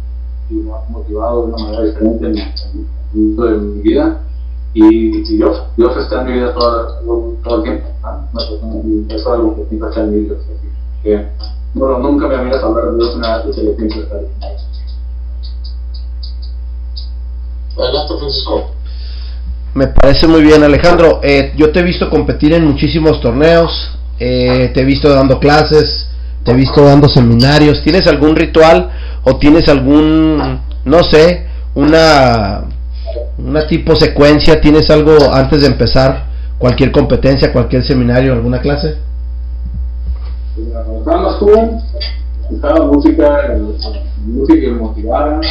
y me ha motivado de una manera diferente en, en, de mi vida. Y, y, Dios, Dios está en mi vida todo, todo el tiempo. ¿no? Eso es algo que siempre está en mi vida. Así que, bueno, nunca me miras hablar de Dios una vez que siempre está ahí. Adelante, Francisco. Me parece muy bien, Alejandro. Eh, yo te he visto competir en muchísimos torneos, eh, te he visto dando clases, te he visto dando seminarios. ¿Tienes algún ritual o tienes algún, no sé, una, una tipo secuencia? ¿Tienes algo antes de empezar cualquier competencia, cualquier seminario, alguna clase? Cuando estaba más joven, música, música que me motivara,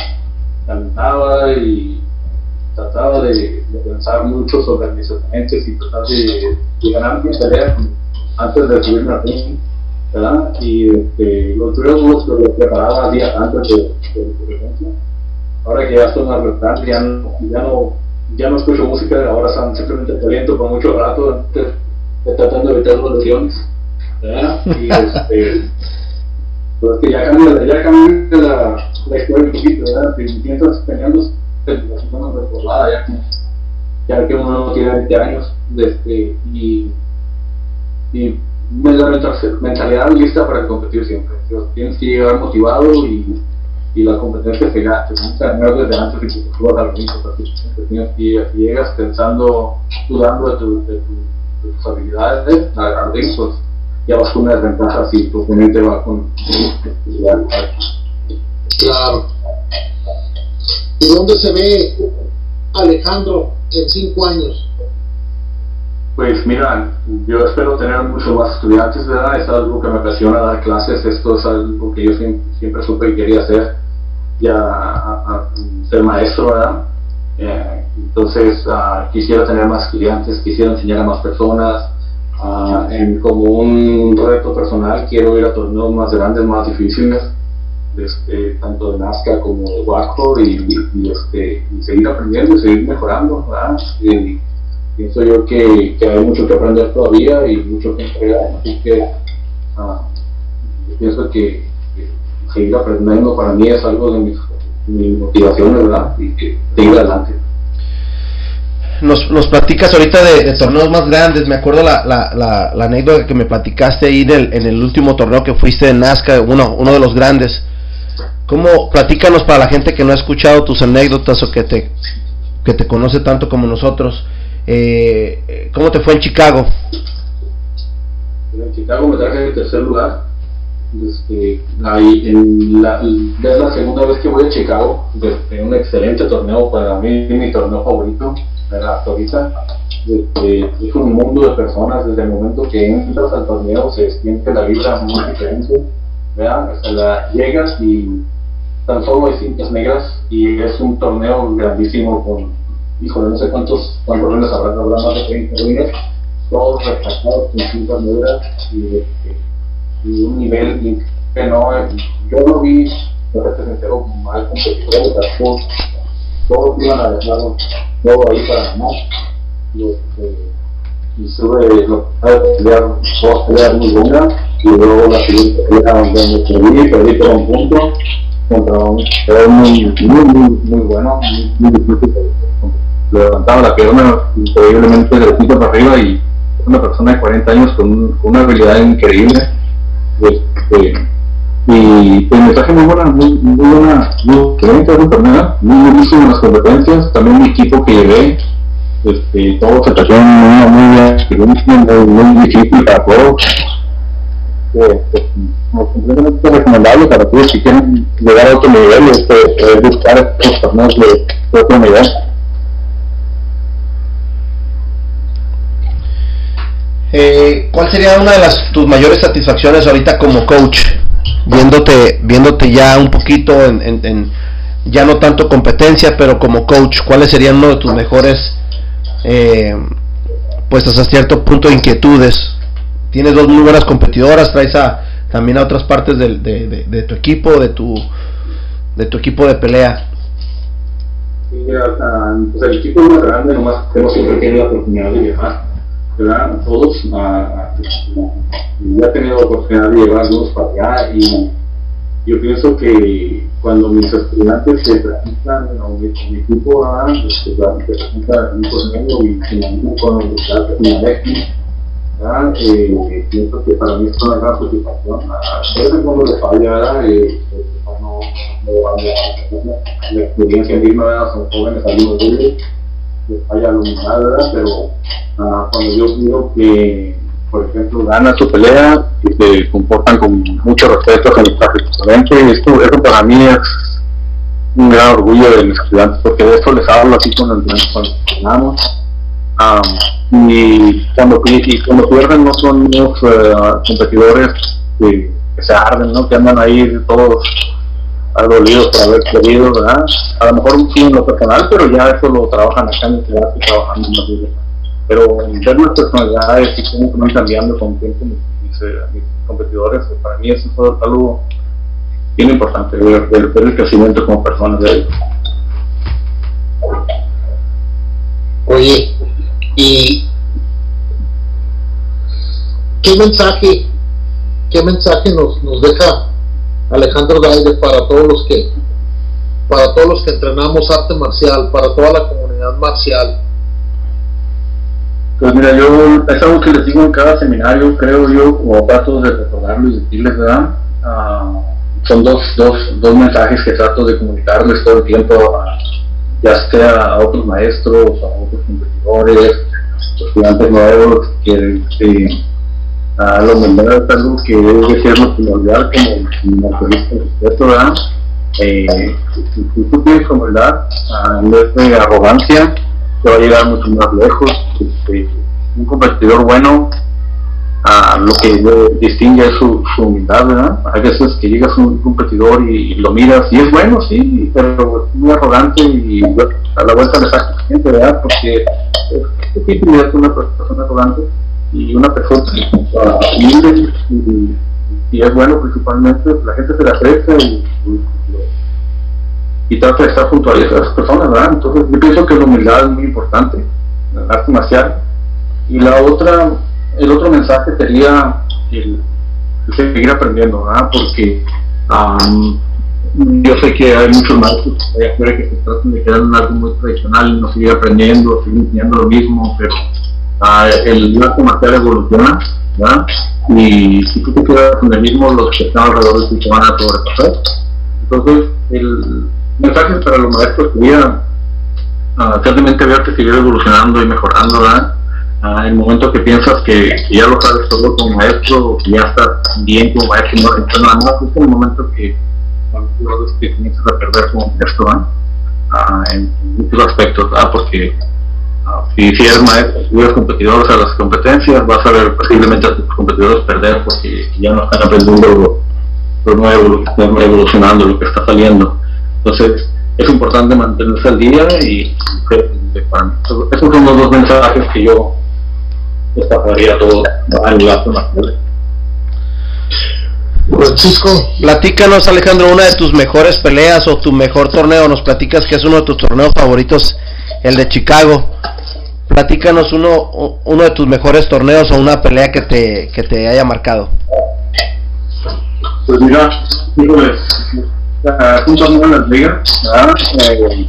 cantaba y trataba de, pensar mucho sobre mis oponentes y tratar de, ganar mi pelea antes de subirme al ring, ¿verdad? Y este, los triunfos los preparaba días antes de, de, ejemplo. Ahora que ya estoy más restante, ya no, ya no, ya no escucho música, ahora están simplemente caliento por mucho rato, tratando de evitar las lesiones, ¿verdad? Y este, pues que ya cambia, ya cambia la, la historia un poquito, ¿verdad? Si piensas peleando recordada ya, ya que uno no tiene 20 años este, y, y la mentalidad lista para competir siempre. Tienes que llegar motivado y, y la competencia se gana. Tienes que ganar desde antes de que te subas al ritmo. Tienes que llegas pensando, dudando de, tu, de, tu, de tus habilidades al ritmo, pues ya vas con una desventaja si tu oponente va con. Claro. ¿Y dónde se ve Alejandro en cinco años? Pues mira, yo espero tener muchos más estudiantes, ¿verdad? Es algo que me apasiona dar clases, esto es algo que yo siempre, supe que quería hacer, ya ser maestro, ¿verdad? Eh, entonces uh, quisiera tener más estudiantes, quisiera enseñar a más personas, uh, como un reto personal quiero ir a torneos más grandes, más difíciles, este, tanto de Nazca como de Waco y, y, este, y, seguir aprendiendo y seguir mejorando. Y pienso yo que, que, hay mucho que aprender todavía y mucho que entregar, así que ah, pienso que, seguir aprendiendo para mí es algo de mis, mis motivaciones ¿verdad? y que seguir adelante. Nos, nos, platicas ahorita de, torneos más grandes. Me acuerdo la, la, la, la, anécdota que me platicaste ahí en el, en el último torneo que fuiste en Nazca, uno, uno de los grandes. ¿Cómo, platícanos para la gente que no ha escuchado tus anécdotas o que te, que te conoce tanto como nosotros, eh, ¿cómo te fue en Chicago? En Chicago me traje el tercer lugar. Este, la, es la segunda vez que voy a Chicago, desde un excelente torneo para mí, mi torneo favorito, hasta ahorita. Este, es un mundo de personas, desde el momento que entras al torneo se siente la vibra muy diferente. ¿verdad? O sea, llegas y tan solo hay cintas negras y es un torneo grandísimo con, híjole, no sé cuántos, cuántos ruines habrá, más de 30 ruines, todos retratados con cintas negras y, y, un nivel que no, yo no vi, para ser sincero, mal competidor, todos, todos iban a dejarlo todo ahí para ganar. Y, este, y sube lo a pelear, dos peleas muy buenas y luego la siguiente pelea donde perdí, perdí por un punto contra un muy, muy, muy, muy bueno, muy, muy difícil. Levantaba la pierna increíblemente derechita para arriba y una persona de 40 años con, una habilidad increíble. Este, y pues me traje muy buena, muy, muy buena, muy enfermedad, muy buenísimo en las competencias, también mi equipo que llevé, este, todo se trajeron muy, muy bien, muy, muy difícil para todos. Este, completamente recomendable para todos si quieren llegar a otro nivel, este, buscar estos torneos de otro nivel. Eh, ¿Cuál sería una de las tus mayores satisfacciones ahorita como coach? Viéndote, viéndote ya un poquito en, en, ya no tanto competencia, pero como coach, ¿cuáles serían uno de tus mejores, eh, pues hasta cierto punto, inquietudes? Tienes dos muy buenas competidoras, traes a, también a otras partes de, tu equipo, de tu, de tu equipo de pelea. Sí, pues el equipo es más grande, nomás hemos siempre tenido la oportunidad de viajar ¿verdad? todos a, ya he tenido la oportunidad de llevarlos para allá y yo pienso que cuando mis estudiantes se presentan o mi, mi equipo se presenta el equipo y finalmente con el de ¿verdad? Eh, pienso que para mí es una gran satisfacción a veces cuando le falla ¿verdad? Eh, no, no, la experiencia misma son jóvenes alumnos de ellos les falla ¿verdad? pero Ah, cuando yo digo que, por ejemplo, ganan su pelea y se comportan con mucho respeto con el prácticamente, esto, eso para mí es un gran orgullo de mis estudiantes, porque de eso les hablo así cuando entrenamos. Um, y, cuando, y cuando pierden no son unos uh, competidores que, se arden, ¿no? que andan ahí todos dolidos por haber perdido, ¿verdad? A lo mejor sí en lo personal, pero ya eso lo trabajan acá en el teatro trabajando en la pero en términos de personalidades y cómo van cambiando con tiempo mis, mis, competidores, para mí eso es algo bien importante, ver, ver, el crecimiento como personas de ellos. Oye, ¿y qué mensaje, qué mensaje nos, nos deja Alejandro Gaide para todos los que para todos los que entrenamos arte marcial, para toda la comunidad marcial, pues mira, yo es algo que les digo en cada seminario, creo yo, o trato de recordarlo y decirles, ¿verdad? Uh, son dos, dos, dos mensajes que trato de comunicarles todo el tiempo, ya sea a otros maestros, a otros competidores, estudiantes nuevos, que, que a lo mejor es algo que debe ser primordial como motorista respeto, ¿verdad? Eh, si, tú tienes humildad, en vez de arrogancia, te va a llegar mucho más lejos. Este, un competidor bueno, a lo que distingue es su, humildad, ¿verdad? Hay veces que llegas a un competidor y, lo miras y es bueno, sí, pero es muy arrogante y a la vuelta le saca gente, ¿verdad? Porque este tipo es una persona arrogante y una persona humilde y, es bueno principalmente, la gente se le aprecia y, trata de estar junto a esas personas, ¿verdad? Entonces yo pienso que la humildad es muy importante el arte marcial. Y la otra, el otro mensaje sería el, seguir aprendiendo, ¿verdad? Porque yo sé que hay muchos maestros que se tratan de quedar en algo muy tradicional no seguir aprendiendo, seguir enseñando lo mismo, pero el arte marcial evoluciona. Y si tú te quedas con el mismo, los que están alrededor de ti te van a sobrepasar. Entonces, el, mensajes para los maestros sería simplemente ver que seguir evolucionando y mejorando, ¿verdad? En el momento que piensas que, ya lo sabes todo como maestro, que ya estás bien como maestro, no necesitas nada más, es el momento que, que comienzas a perder como maestro. Uh, en, muchos aspectos, ¿verdad? Porque si, si eres maestro, a las competencias, vas a ver posiblemente a tus competidores perder porque ya no están aprendiendo lo nuevo, lo que está evolucionando, lo que está saliendo. Entonces, es importante mantenerse al día y esos son los dos mensajes que yo destacaría todo al gasto Francisco, platícanos Alejandro, una de tus mejores peleas o tu mejor torneo, nos platicas que es uno de tus torneos favoritos, el de Chicago. Platícanos uno, uno de tus mejores torneos o una pelea que te, que te haya marcado. Pues mira, junto a Las Vegas, eh,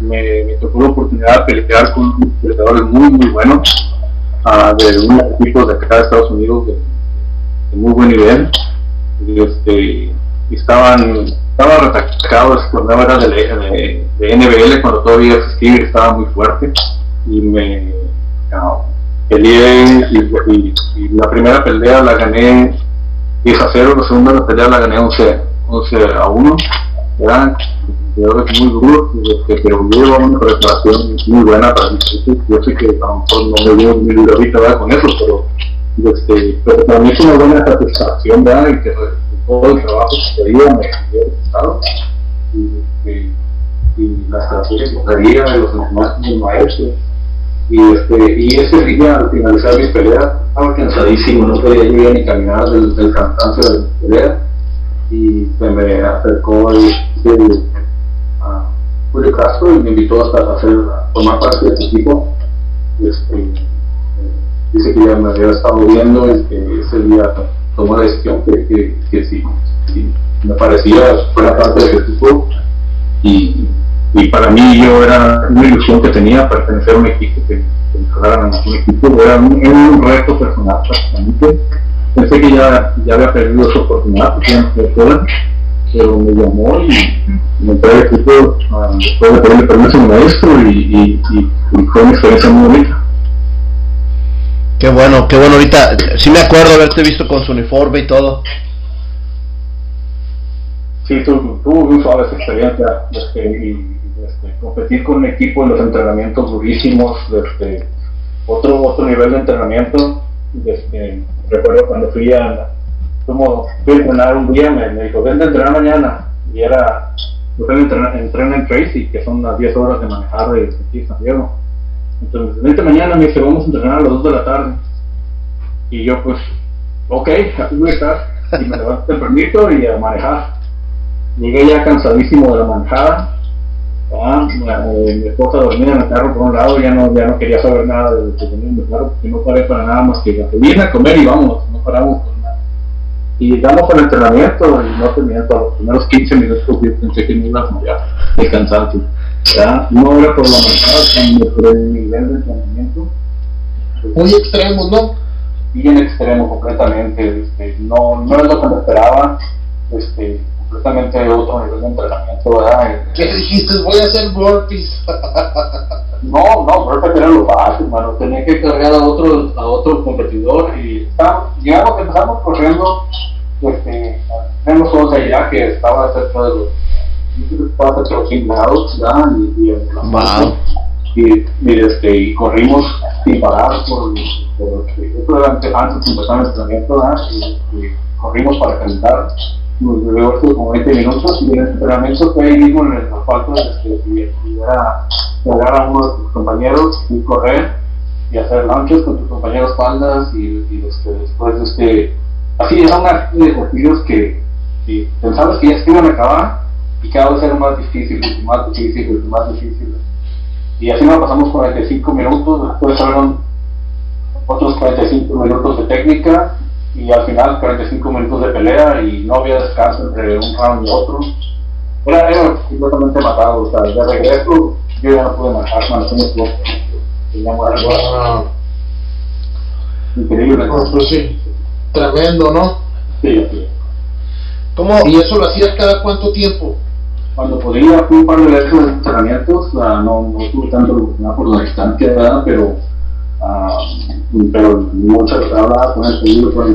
me, me, tocó la oportunidad de pelear con peleadores muy, muy buenos. de unos equipos de acá de Estados Unidos de, muy buen nivel. Y, este, estaban, estaban atacados cuando era de, de, de, NBL, cuando todavía existía estaba muy fuerte. Y me peleé y, y, la primera pelea la gané 10 a 0, la segunda pelea la gané 11, 11 a 1. Eran es muy duro, este, pero lleva una preparación muy buena para mí. Yo sé que a lo mejor no me veo muy duro ahorita con eso, pero, este, pero para mí es una buena satisfacción, ¿verdad? Y que todo el trabajo que dio me había resultado. Y, y, y la estrategia que de los maestros. Y, este, y ese día, al finalizar mis peleas, estaba cansadísimo, no podía ni caminar del, del cansancio de la pelea. Y se me acercó el, el Julio Castro y me invitó hasta a, hacer, a formar parte de su equipo. Este, eh, dice que ya me había estado viendo y que ese día tomó la decisión que, que, que sí, me parecía fuera parte de su equipo y, y, para mí yo era una ilusión que tenía pertenecer a un equipo que, que me un equipo, era un, era un reto personal prácticamente. Pensé que ya, ya había perdido esa oportunidad porque ya no pero me llamó y me entré al equipo uh, después de pedirle permiso a mi maestro y, y, y, fue una experiencia muy bonita. Qué bueno, qué bueno ahorita. Sí me acuerdo haberte visto con su uniforme y todo. Sí, tuvo tu, muy suave esa experiencia. Este, y, este, competir con un equipo en los entrenamientos durísimos, este, otro, otro nivel de entrenamiento. Este, recuerdo cuando fui a como fui a entrenar un día, me, dijo, ven a entrenar mañana. Y era, entreno en Tracy, que son las 10 horas de manejar de aquí San Diego. Entonces, vente mañana, me dice, vamos a entrenar a las 2 de la tarde. Y yo, pues, ok, aquí voy a estar. Y me levanto tempranito y a manejar. Llegué ya cansadísimo de la manejada. Ah, mi esposa dormía en el carro por un lado, ya no, ya no quería saber nada de lo que tenía en el carro, porque no paré para nada más que gasolina, a comer y vamos, no paramos y llegamos al entrenamiento y no tenía todos los primeros 15 minutos yo pensé que me iba a desmayar de cansancio. ¿ya? No era por la sino por el nivel de entrenamiento. Muy extremo, ¿no? Bien extremo, completamente. Este, no, no es lo que me esperaba. Este, completamente otro nivel de entrenamiento, ¿verdad? ¿Qué dijiste? Voy a hacer burpees. no, no, burpees era lo básico, hermano. Tenía que cargar a otro, a otro competidor y está, llegamos, empezamos corriendo, este, vemos todos allá que estaba cerca de los, estaba cerca de los 100 grados, ¿verdad? Y, y, wow. y, y, este, y corrimos sin parar por, por, por antes, antes de empezar el entrenamiento, ¿verdad? Y, y corrimos para calentar luego como 20 minutos y el entrenamiento fue ahí mismo en el asfalto era llegar a uno de tus compañeros y correr y hacer lunches con tus compañeros faldas y, y este, después este así era una de ejercicios que si pensabas que ya se iban a acabar y cada vez era más difícil y más difícil y más difícil y así nos pasamos 45 minutos después fueron otros 45 minutos de técnica y al final 45 minutos de pelea y no había descanso entre un round y otro. Era, era completamente matado, o sea, de regreso yo ya no pude manejar, más wow. Increíble. pues sí, tremendo, ¿no? Sí, así ¿Cómo? ¿Y eso lo hacías cada cuánto tiempo? Cuando podía, fui un par de veces de entrenamientos, no, no tuve tanto por la distancia, ¿verdad? pero Uh, pero muchas hablaba con el seguro por,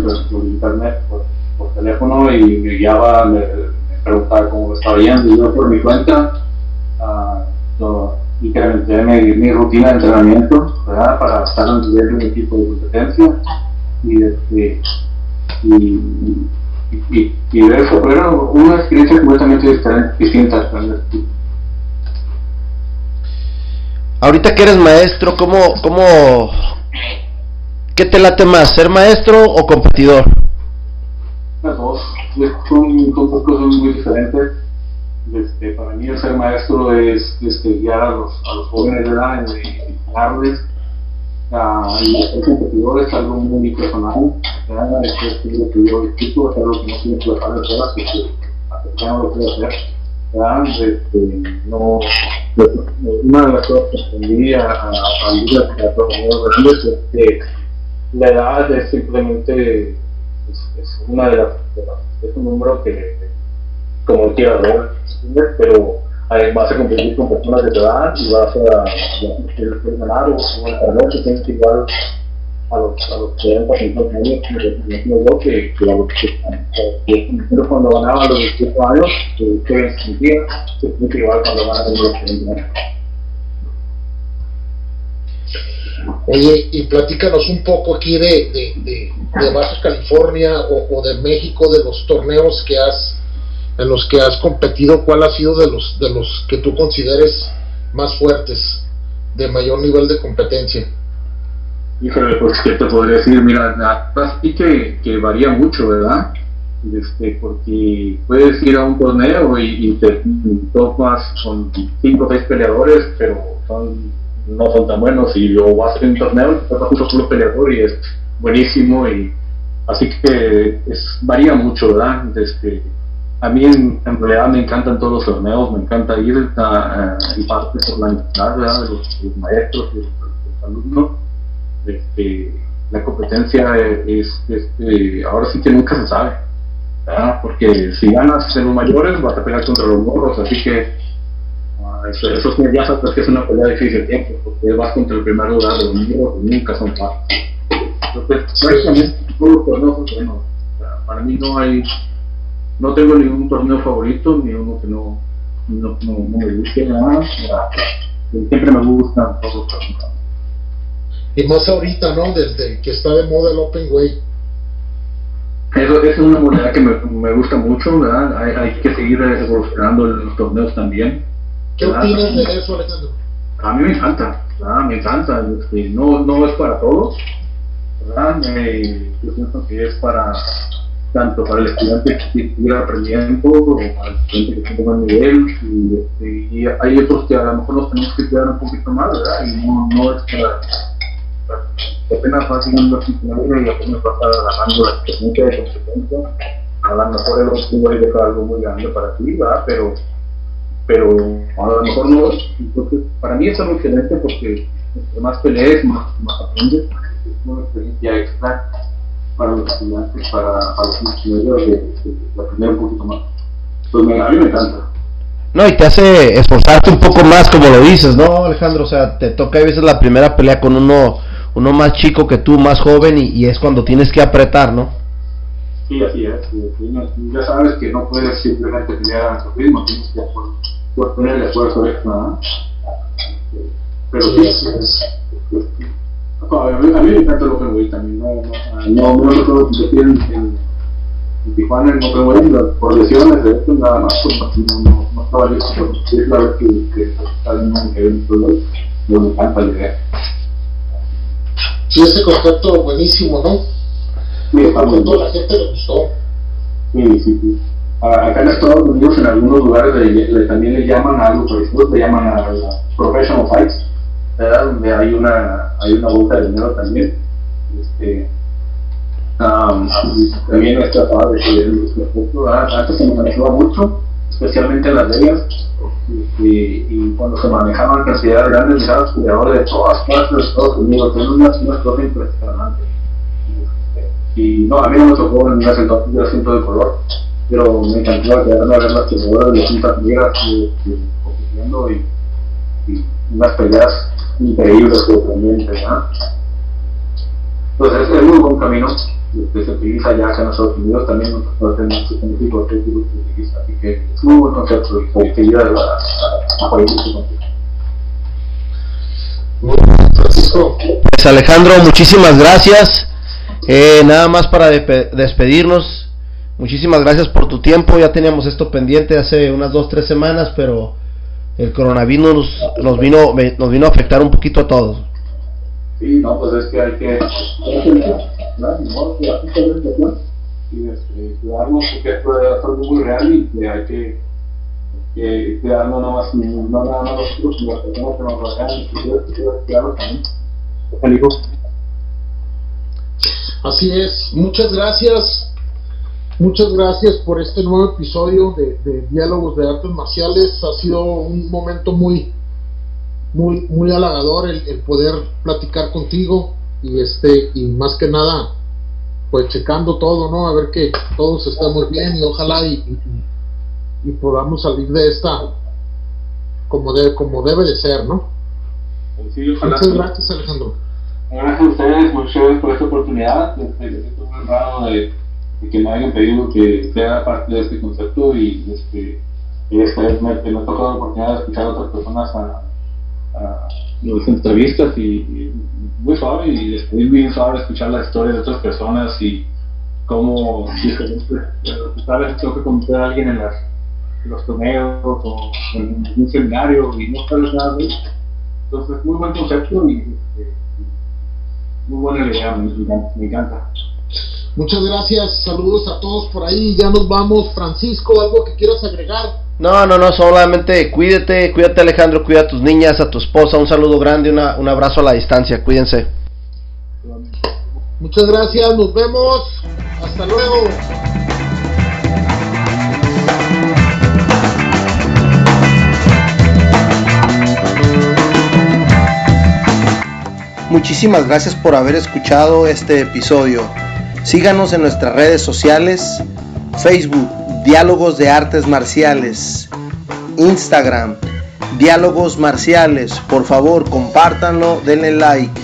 internet, por, por, teléfono y me guiaba, me, me preguntaba cómo estaba yendo y yo por mi cuenta uh, incrementé mi, mi, rutina de entrenamiento ¿verdad? para estar en nivel equipo de competencia y, este, y, y, y, eso era una experiencia completamente distinta. Ahorita que eres maestro, ¿cómo, cómo, qué te late más, ser maestro o competidor? Las dos, son, dos cosas muy diferentes. Este, para mí el ser maestro es este, guiar a los, a los jóvenes de edad, enseñarles. Uh, y el competidor es algo muy personal, es lo que yo explico, es algo que no tiene que dejar de hacer, que ya no lo puedo hacer. Este, no, una de las cosas que aprendí a, a, a es que la edad es simplemente es, una de las, es un número que como quiera pero vas a competir con personas de tu edad y vas a, a, ganar o, que tienes igual a los, a los 40, 50 años, como que, que a los que Pero cuando ganaba a los 18 años, que se sentía, se siente igual cuando van a los 20 años. Oye, y platícanos un poco aquí de, de, de, de Baja California o, o, de México, de los torneos que has, en los que has competido, ¿cuál ha sido de los, de los que tú consideres más fuertes, de mayor nivel de competencia? Híjole, pues qué te podría decir, mira, así que, que varía mucho, ¿verdad? Este, porque puedes ir a un torneo y, y te topas con cinco o seis peleadores, pero son, no son tan buenos, y yo vas a un torneo y topas un solo peleador y es buenísimo, y así que es, varía mucho, ¿verdad? Este, a mí en, realidad me encantan todos los torneos, me encanta ir a, y parte por la amistad, ¿verdad? De los, maestros y los alumnos este, la competencia es, este, ahora sí que nunca se sabe, porque si ganas en los mayores vas a pelear contra los morros, así que uh, eso, eso ya sabes que es una pelea difícil de tiempo, porque vas contra el primer lugar de los morros y nunca son fáciles. Entonces, prácticamente todos los torneos son buenos. para mí no hay, no tengo ningún torneo favorito, ni uno que no, no, no, no me guste nada. Siempre me gustan todos los torneos y más ahorita, ¿no? Desde que está de moda el Open Way. Eso, es una moneda que me, me, gusta mucho, ¿verdad? Hay, hay, que seguir evolucionando los torneos también. ¿Qué ¿verdad? opinas de eso, Alejandro? A mí me encanta, ¿verdad? Me encanta. Este, no, no es para todos, ¿verdad? Eh, yo pienso que es para tanto para el estudiante que quiere aprendiendo como para el estudiante que tiene buen nivel y, este, y hay otros que a lo mejor nos tenemos que cuidar un poquito más, ¿verdad? Y no, no es para apenas va siguiendo el funcionamiento y apenas va a estar agarrando la experiencia de competencia. A lo mejor el objetivo es dejar algo muy grande para ti, ¿verdad? Pero, pero a lo mejor no. Entonces, para mí es algo excelente porque entre más pelees, más, más aprendes. Es una experiencia extra para los estudiantes, para, para los funcionarios de, de, de aprender un poquito más. Pues me, a mí me encanta. No, y te hace esforzarte un poco más, como lo dices, ¿no, Alejandro? O sea, te toca a veces la primera pelea con uno uno más chico que tú, más joven, y, y es cuando tienes que apretar, ¿no? Sí, así es. Ya sabes que no puedes simplemente pelear a tu ritmo, tienes que poner el esfuerzo extra. ¿no? Pero sí, así es. A mí, me encanta el Open Weight también. No, no, no, no puedo competir en, en, en Tijuana en Open Weight por lesiones, de hecho, nada más, porque no, no, no estaba listo. Sí, es la vez que, que está en un evento, me encanta la idea sí, este concepto buenísimo, ¿no? Sí, a toda la gente le gustó. Sí, sí, sí. Acá en Estados Unidos, en algunos lugares le, le, también le llaman a algo parecido, le llaman a la professional fights, ¿verdad? Donde hay una, hay una bolsa de dinero también. Este, um, también está padre que el respecto, antes se manejaba mucho, especialmente en las leyes, y, cuando se manejaban cantidades grandes, miradas jugadores de todas partes de Estados Unidos, es una, una cosa impresionante. Y no, a mí no me tocó en ese entonces el asiento de color, pero me encantaba quedarme a ver las jugadoras de cintas negras compitiendo y, unas peleas increíbles que también, ¿verdad? Entonces es, es muy buen camino que se utiliza ya acá en Estados Unidos también no tenemos este tipo de que se utiliza así que es muy buen concepto que ayuda a, a, a pues Alejandro, muchísimas gracias. Eh, nada más para de despedirnos. Muchísimas gracias por tu tiempo. Ya teníamos esto pendiente hace unas dos tres semanas, pero el coronavirus nos vino nos vino a afectar un poquito a todos. Sí, no, pues es que hay que ¿verdad? Ni modo que así se ve y este, cuidarnos porque esto es algo muy real y que hay que, que cuidarnos no, más, no nada más nosotros, sino las personas que nos rodean y que cuidarnos también. Así es, muchas gracias. Muchas gracias por este nuevo episodio de, de, Diálogos de Artes Marciales. Ha sido un momento muy, muy, muy halagador el, poder platicar contigo y este y más que nada pues checando todo, ¿no? A ver que todos estemos bien y ojalá y, y, podamos salir de esta como, de, como debe de ser, ¿no? Muchas gracias, Alejandro. Gracias a ustedes, muchas gracias por esta oportunidad. Estoy muy honrado de, que me hayan pedido que sea parte de este concepto y, este, y después me, me ha tocado la oportunidad de escuchar a otras personas a, a las entrevistas y, muy suave y después muy suave escuchar las historias de otras personas y cómo sabes tengo que conocer alguien en, los torneos o en un seminario y no sabes nada de eso entonces muy buen concepto y este, muy buena idea me encanta Muchas gracias, saludos a todos por ahí, ya nos vamos. Francisco, ¿algo que quieras agregar? No, no, no, solamente cuídate, cuídate Alejandro, cuida a tus niñas, a tu esposa, un saludo grande, una, un abrazo a la distancia, cuídense. Muchas gracias, nos vemos, hasta luego. Muchísimas gracias por haber escuchado este episodio. Síganos en nuestras redes sociales, Facebook, Diálogos de Artes Marciales, Instagram, Diálogos Marciales. Por favor, compártanlo, denle like.